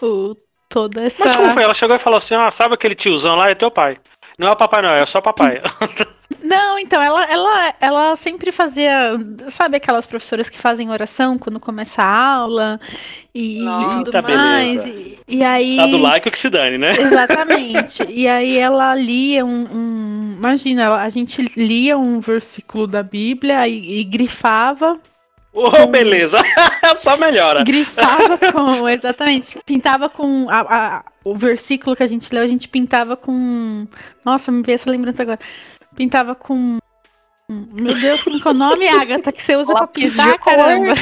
o, toda essa. Mas como foi? Ela chegou e falou assim: ah, sabe aquele tiozão lá? É teu pai. Não é o Papai Noel, é só papai. <laughs> Não, então, ela, ela, ela sempre fazia. Sabe aquelas professoras que fazem oração quando começa a aula e, Nossa, tudo beleza. mais? E, e aí. Tá do like o que se dane, né? Exatamente. <laughs> E aí ela lia um. um- imagina, a gente lia um versículo da Bíblia e, e grifava. Ô, beleza. <laughs> só melhora. Grifava <laughs> com. Exatamente. Pintava com. a- a- o versículo que a gente leu, a gente pintava com. Nossa, me veio essa lembrança agora. Pintava com. Meu Deus, como que é o nome, Agatha, que você usa pra Lápis pintar, de cor. caramba?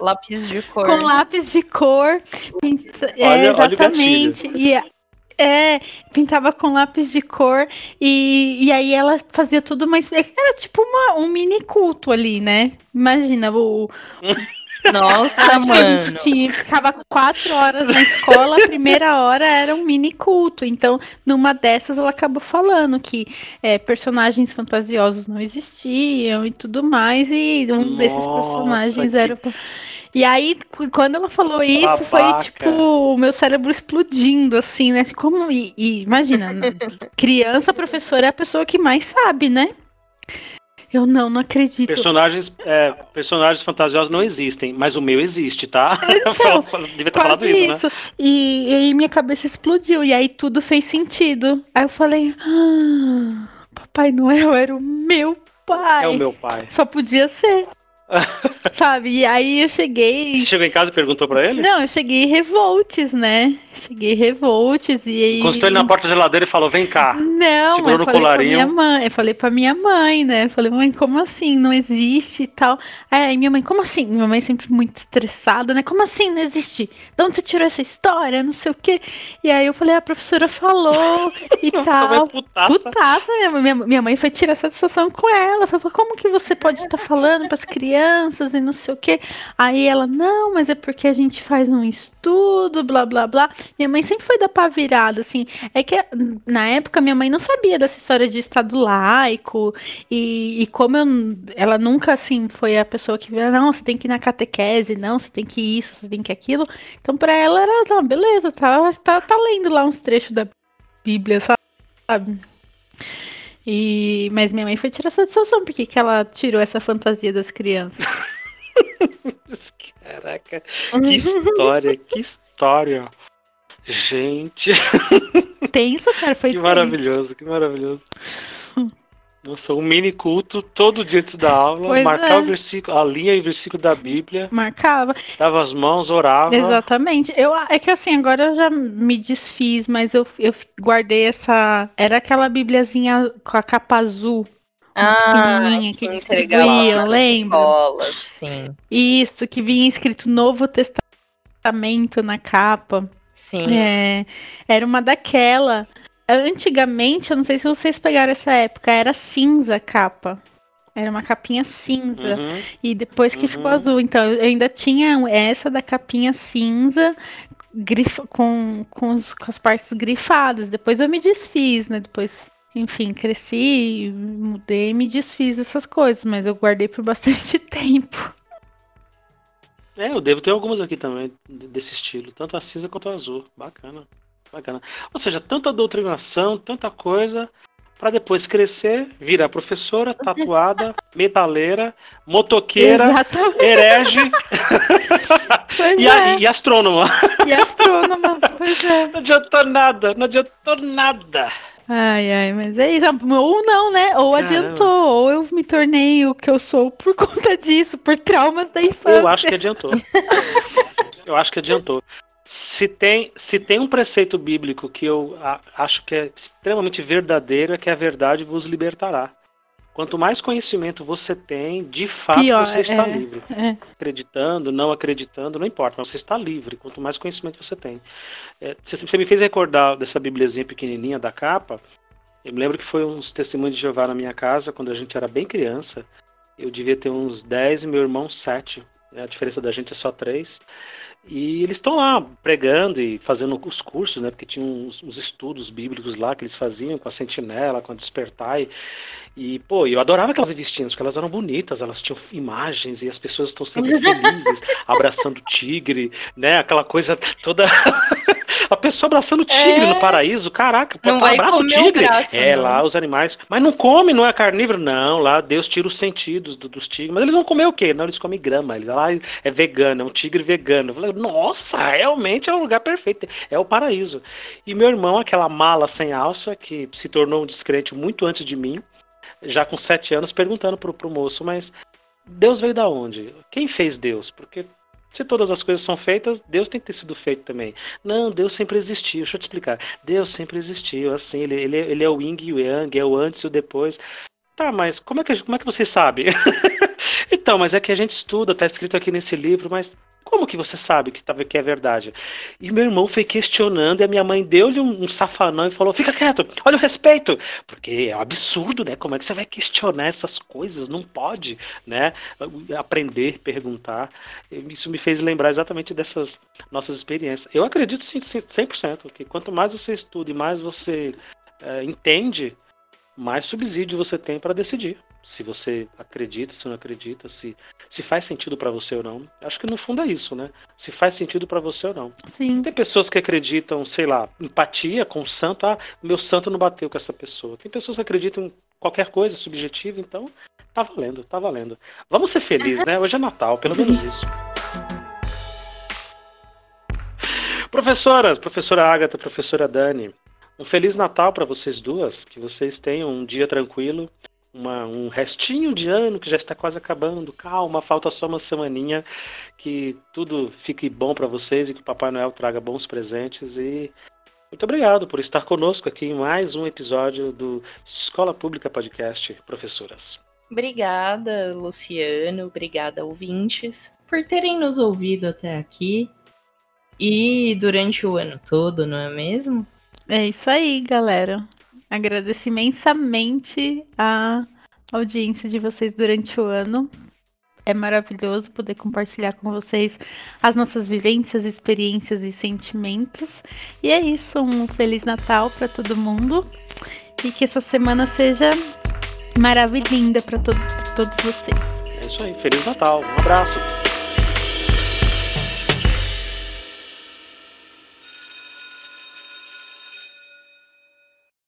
Lápis de cor. Com lápis de cor. Pinta... Olha- é, olha o exatamente. E a- é, pintava com lápis de cor e, e aí ela fazia tudo, mas era tipo uma, um mini culto ali, né? Imagina, o, Nossa, a mano. gente tinha, ficava quatro horas na escola, a primeira hora era um mini culto. Então, numa dessas, ela acabou falando que é, personagens fantasiosos não existiam e tudo mais, e um desses Nossa, personagens que- era. E aí, quando ela falou isso, foi Babaca. tipo o meu cérebro explodindo, assim, né? Como, e, e imagina, criança, professora é a pessoa que mais sabe, né? Eu não, não acredito. Personagens, é, personagens fantasiosos não existem, mas o meu existe, tá? <laughs> <laughs> Então, Devia ter falado isso, isso, né? E, e aí minha cabeça explodiu, e aí tudo fez sentido. Aí eu falei, ah, Papai Noel era o meu pai. É o meu pai. Só podia ser. <laughs> Sabe? E aí eu cheguei. Você chegou em casa e perguntou pra ele? Não, eu cheguei revoltes, né? Cheguei revoltes e aí. Encostou ele na porta da geladeira e falou: vem cá. Não, Segurou eu no falei colarinho. pra minha mãe. Eu falei pra minha mãe, né? Eu falei, mãe, como assim? Não existe e tal. Aí minha mãe, como assim? Minha mãe sempre muito estressada, né? Como assim não existe? De onde você tirou essa história? Não sei o quê. E aí eu falei, a professora falou e <laughs> tal. putaça. Putaça, minha, minha, minha mãe foi tirar satisfação com ela. Falou, como que você pode estar falando para as crianças? Crianças e não sei o que. Aí ela, não, mas é porque a gente faz um estudo, blá blá blá. Minha mãe sempre foi da pá virada, assim. É que na época minha mãe não sabia dessa história de Estado laico e, e como eu, ela nunca, assim, foi a pessoa que via, não, você tem que ir na catequese, não, você tem que isso, você tem que aquilo. Então pra ela era, tá, beleza, tá, tá, tá lendo lá uns trechos da Bíblia, sabe? E... Mas minha mãe foi tirar satisfação, porque que ela tirou essa fantasia das crianças. Caraca, que história, que história. Gente. Tenso, cara, foi Que tenso. maravilhoso, que maravilhoso. Nossa, um mini culto todo dia antes da aula, pois marcar é. o versículo, a linha e o versículo da Bíblia. Marcava. Dava as mãos, orava. Exatamente. Eu, é que assim, agora eu já me desfiz, mas eu, eu guardei essa. Era aquela Bíbliazinha com a capa azul. Ah, pequenininha que, que distribuíam, lembra? Escola, sim. Isso, que vinha escrito Novo Testamento na capa. Sim. É, era uma daquela. Antigamente, eu não sei se vocês pegaram essa época, era cinza a capa. Era uma capinha cinza. Uhum. E depois que uhum. ficou azul. Então, eu ainda tinha essa da capinha cinza grifa, com, com, os, com as partes grifadas. Depois eu me desfiz, né? Depois, enfim, cresci, mudei me desfiz dessas coisas. Mas eu guardei por <laughs> bastante tempo. É, eu devo ter algumas aqui também desse estilo. Tanto a cinza quanto a azul. Bacana. Bacana. Ou seja, tanta doutrinação, tanta coisa, para depois crescer, virar professora, tatuada, metaleira, motoqueira, Exatamente. herege <laughs> <laughs> e, é. e astrônoma. E astrônoma, pois é. Não adiantou nada, não adiantou nada. Ai, ai, mas é isso. Ou não, né? Ou Caramba. adiantou, ou eu me tornei o que eu sou por <laughs> conta disso, por traumas da infância. Eu acho que adiantou. eu acho que adiantou. Se tem, se tem um preceito bíblico que eu acho que é extremamente verdadeiro, é que a verdade vos libertará. Quanto mais conhecimento você tem, de fato Pior, você está é, livre. É. Acreditando, não acreditando, não importa, mas você está livre. Quanto mais conhecimento você tem. É, você me fez recordar dessa bibliazinha pequenininha da capa. Eu me lembro que foi uns testemunhos de Jeová na minha casa, quando a gente era bem criança. Eu devia ter uns 10 e meu irmão 7. Né? A diferença da gente é só 3. E eles estão lá pregando e fazendo os cursos, né? Porque tinha uns, uns, estudos bíblicos lá que eles faziam com a sentinela, com a despertar. E, e, pô, eu adorava aquelas vestinhas, porque elas eram bonitas, elas tinham imagens e as pessoas estão sempre felizes, <laughs> abraçando o tigre, né? Aquela coisa toda. <laughs> a pessoa abraçando o tigre é... no paraíso, caraca, não vai abraça o tigre. O braço, é, não. lá os animais. Mas não come, não é carnívoro? Não, lá Deus tira os sentidos do, dos tigres. Mas eles vão comer o quê? Não, eles comem grama. Eles lá é vegano, é um tigre vegano. Eu falei, nossa, realmente é o lugar perfeito. É o paraíso. E meu irmão, aquela mala sem alça, que se tornou um descrente muito antes de mim, já com sete anos, perguntando pro, pro moço, mas Deus veio da onde? Quem fez Deus? Porque se todas as coisas são feitas, Deus tem que ter sido feito também. Não, Deus sempre existiu. Deixa eu te explicar. Deus sempre existiu. Assim, ele, ele, ele é o yin e o yang, é o antes e o depois. Tá, mas como é que, como é que você sabe? <laughs> então, mas é que a gente estuda, tá escrito aqui nesse livro, mas como que você sabe que, tá, que é verdade? E meu irmão foi questionando e a minha mãe deu-lhe um, um, safanão e falou: fica quieto, olha o respeito. Porque é um absurdo, né? Como é que você vai questionar essas coisas? Não pode, né? Aprender, perguntar. Isso me fez lembrar exatamente dessas nossas experiências. Eu acredito sim, 100% que quanto mais você estuda e mais você é, entende, mais subsídio você tem para decidir se você acredita, se não acredita, se, se faz sentido para você ou não. Acho que no fundo é isso, né? Se faz sentido para você ou não. Sim. Tem pessoas que acreditam, sei lá, empatia com o santo, ah, meu santo não bateu com essa pessoa. Tem pessoas que acreditam em qualquer coisa subjetiva, então Tá valendo, tá valendo. Vamos ser felizes, né? Hoje é Natal, pelo menos isso. Professoras, professora Agatha, professora Dani, um feliz Natal para vocês duas, que vocês tenham um dia tranquilo, uma, um restinho de ano que já está quase acabando. Calma, falta só uma semaninha, que tudo fique bom para vocês e que o Papai Noel traga bons presentes e muito obrigado por estar conosco aqui em mais um episódio do Escola Pública Podcast, professoras. Obrigada, Luciano, obrigada, ouvintes, por terem nos ouvido até aqui e durante o ano todo, não é mesmo? É isso aí, galera. Agradeço imensamente a audiência de vocês durante o ano. É maravilhoso poder compartilhar com vocês as nossas vivências, experiências e sentimentos. E é isso, um feliz Natal para todo mundo e que essa semana seja maravilhosa para todo, todos vocês. É isso aí, feliz Natal, um abraço.